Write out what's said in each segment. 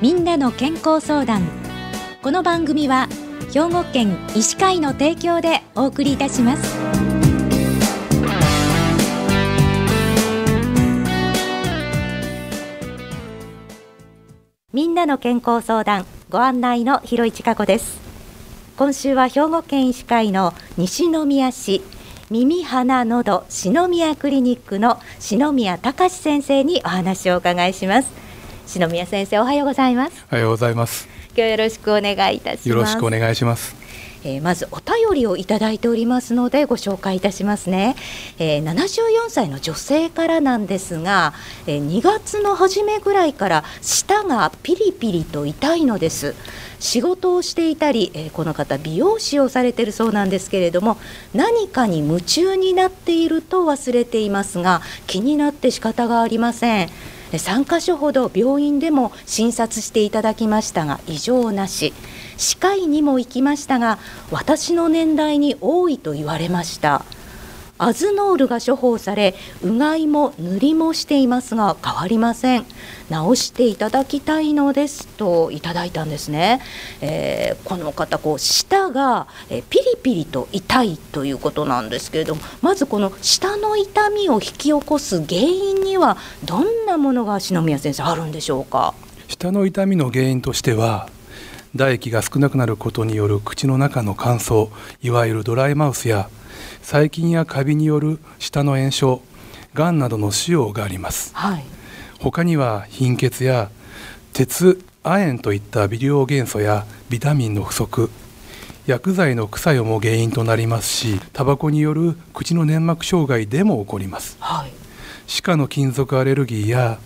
みんなの健康相談。この番組は兵庫県医師会の提供でお送りいたします。みんなの健康相談ご案内の広市加子です。今週は兵庫県医師会の西宮市耳鼻のど篠宮クリニックの篠宮隆先生にお話をお伺いします。篠宮先生おはようございます。おはようございます。今日よろしくお願いいたします。よろしくお願いします。えー、まずお便りをいただいておりますのでご紹介いたしますね、えー、74歳の女性からなんですが、えー、2月の初めぐらいから舌がピリピリと痛いのです。仕事をしていたり、えー、この方美容師をされているそうなんですけれども何かに夢中になっていると忘れていますが気になって仕方がありません3か所ほど病院でも診察していただきましたが異常なし。歯科医にも行きましたが私の年代に多いと言われました。アズノールが処方されうがいも塗りもしていますが変わりません。直していただきたいのです。といただいたんですね、えー、この方こう舌が、えピリピリと痛いということなんですけれどもまずこの舌の痛みを引き起こす原因にはどんなものが篠宮先生あるんでしょうか？舌の痛みの原因としては唾液が少なくなることによる口の中の乾燥いわゆるドライマウスや細菌やカビによる舌の炎症がんなどの腫瘍があります、はい、他には貧血や鉄亜鉛といった微量元素やビタミンの不足薬剤の副作用も原因となりますしタバコによる口の粘膜障害でも起こります、はい、歯科の金属アレルギーや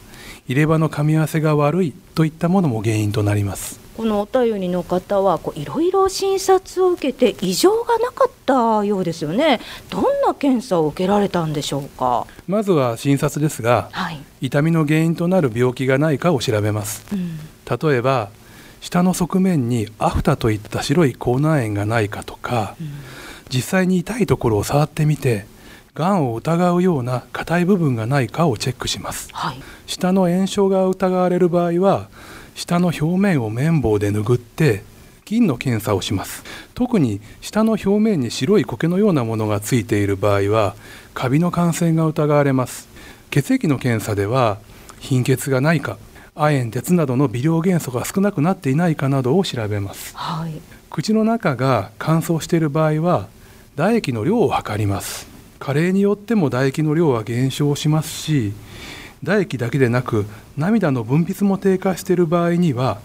入れ歯の噛み合わせが悪いといったものも原因となりますこのお便りの方はいろいろ診察を受けて異常がなかったようですよね。どんな検査を受けられたんでしょうか？まずは診察ですが、はい、痛みの原因となる病気がないかを調べます、うん、例えば下の側面にアフタといった白い口内炎がないかとか、うん、実際に痛いところを触ってみてがんを疑うような硬い部分がないかをチェックします、はい、下の炎症が疑われる場合は下の表面を綿棒で拭って菌の検査をします。特に下の表面に白い苔のようなものがついている場合はカビの感染が疑われます。血液の検査では貧血がないか亜鉛鉄などの微量元素が少なくなっていないかなどを調べます、はい、口の中が乾燥している場合は唾液の量を測ります。加齢によっても唾液の量は減少しますし唾液だけでなく涙の分泌も低下している場合には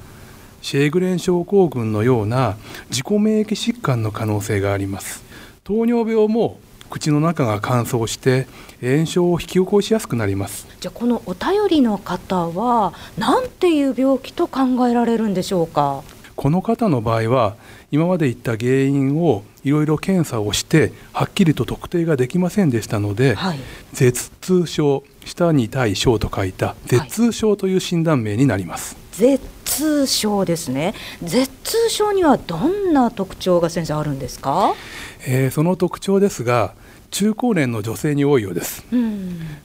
シェーグレン症候群のような自己免疫疾患の可能性があります。糖尿病も口の中が乾燥して炎症を引き起こしやすくなります。じゃあこのお便りの方は何ていう病気と考えられるんでしょうか？この方の場合は今まで言った原因をいろいろ検査をしてはっきりと特定ができませんでしたので、はい、舌痛症下に対症と書いた舌痛症という診断名になります、はい、舌痛症ですね。舌痛症にはどんな特徴が先生あるんですか、えー、その特徴ですが中高年の女性に多いようです、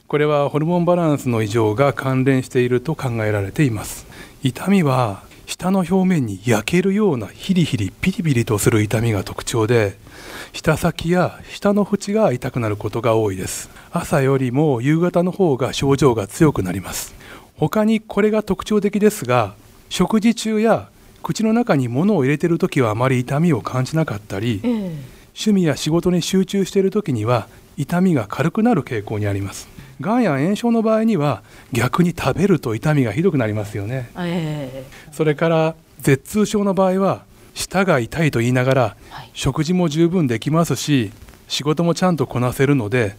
これはホルモンバランスの異常が関連していると考えられています。痛みは舌の表面に焼けるようなヒリヒリピリピリとする痛みが特徴で舌先や舌の縁が痛くなることが多いです。朝よりも夕方の方が症状が強くなります。他にこれが特徴的ですが食事中や口の中に物を入れている時はあまり痛みを感じなかったり、趣味や仕事に集中している時には痛みが軽くなる傾向にありますがんや炎症の場合には逆に食べると痛みがひどくなりますよね、えー、それから舌痛症の場合は舌が痛いと言いながら、はい、食事も十分できますし仕事もちゃんとこなせるので、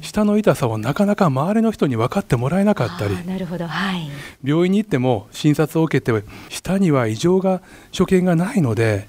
舌の痛さをなかなか周りの人に分かってもらえなかったりなるほど、はい、病院に行っても診察を受けて舌には異常が所見がないので、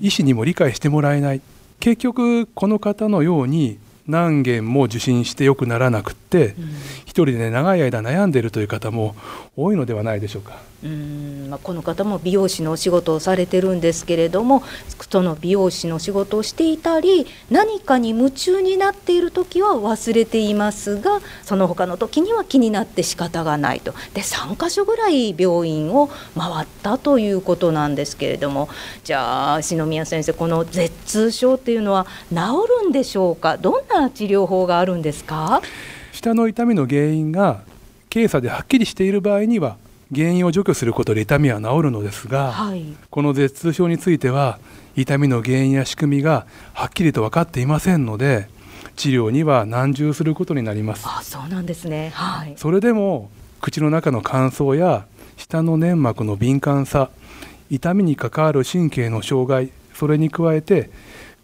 医師にも理解してもらえない。結局この方のように何件も受診してよくならなくって、うん、一人で長い間悩んでいるという方も多いのではないでしょうか。うん。まあ、この方も美容師のお仕事をされてるんですけれどもその美容師の仕事をしていたり何かに夢中になっている時は忘れていますがその他の時には気になって仕方がないと。で3か所ぐらい病院を回ったということなんですけれどもじゃあ篠宮先生この舌痛症っていうのは治るんでしょうか？どんな治療法があるんですか？舌の痛みの原因が検査ではっきりしている場合には原因を除去することで痛みは治るのですが、はい、この舌痛症については痛みの原因や仕組みがはっきりと分かっていませんので治療には難渋することになります。あそうなんですね、はい、それでも口の中の乾燥や舌の粘膜の敏感さ痛みに関わる神経の障害それに加えて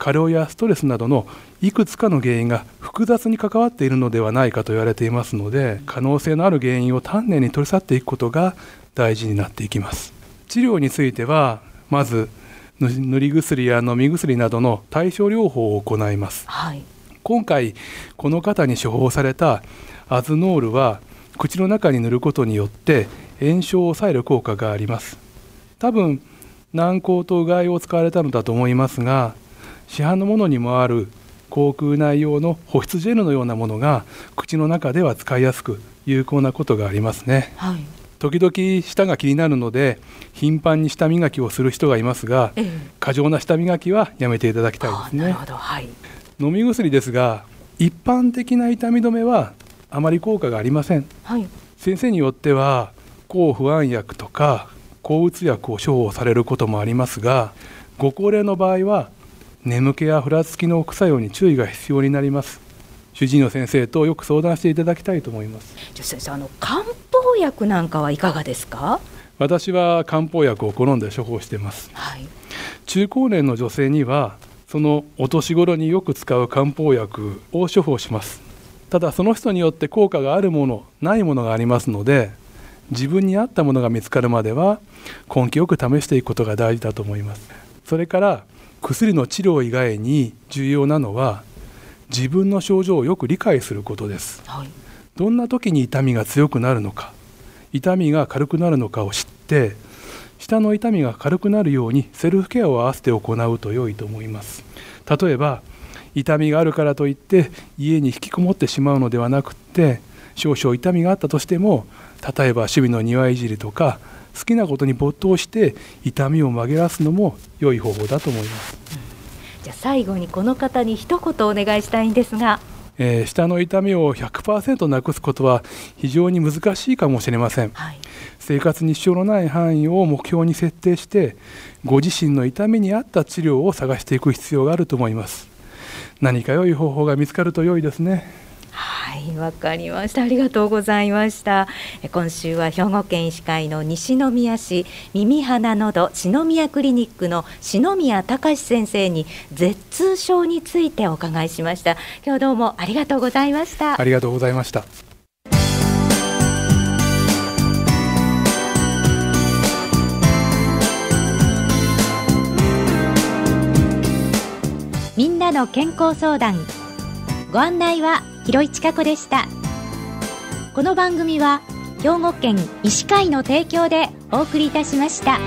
過労やストレスなどのいくつかの原因が複雑に関わっているのではないかと言われていますので可能性のある原因を丹念に取り去っていくことが大事になっていきます。治療についてはまず塗り薬や飲み薬などの対症療法を行います、はい、今回この方に処方されたアズノールは口の中に塗ることによって炎症を抑える効果があります。多分軟膏とうがいを使われたのだと思いますが市販のものにもある口腔内用の保湿ジェルのようなものが口の中では使いやすく有効なことがありますね、はい、時々舌が気になるので頻繁に舌磨きをする人がいますが、ええ、過剰な舌磨きはやめていただきたいですね、はい、飲み薬ですが一般的な痛み止めはあまり効果がありません、はい、先生によっては抗不安薬とか抗うつ薬を処方されることもありますがご高齢の場合は眠気やふらつきの副作用に注意が必要になります。主治医の先生とよく相談していただきたいと思います。じゃ先生あの漢方薬なんかはいかがですか？私は漢方薬を好んで処方しています、はい、中高年の女性にはそのお年頃によく使う漢方薬を処方します。ただその人によって効果があるものないものがありますので自分に合ったものが見つかるまでは根気よく試していくことが大事だと思います。それから薬の治療以外に重要なのは自分の症状をよく理解することです、はい、どんな時に痛みが強くなるのか痛みが軽くなるのかを知って下の痛みが軽くなるようにセルフケアを合わせて行うと良いと思います。例えば痛みがあるからといって家に引きこもってしまうのではなくって少々痛みがあったとしても例えば趣味の庭いじりとか好きなことに没頭して痛みを紛らわすのも良い方法だと思います、うん、じゃあ最後にこの方に一言お願いしたいんですが、えー、下の痛みを100%なくすことは非常に難しいかもしれません、はい、生活に支障のない範囲を目標に設定してご自身の痛みに合った治療を探していく必要があると思います。何か良い方法が見つかると良いですねはいわかりました。ありがとうございました。今週は兵庫県医師会の西宮市耳鼻のど篠宮クリニックの篠宮隆先生に舌痛症についてお伺いしました。今日どうもありがとうございました。ありがとうございました。みんなの健康相談。ご案内は広市加子でしたこの番組は兵庫県医師会の提供でお送りいたしました。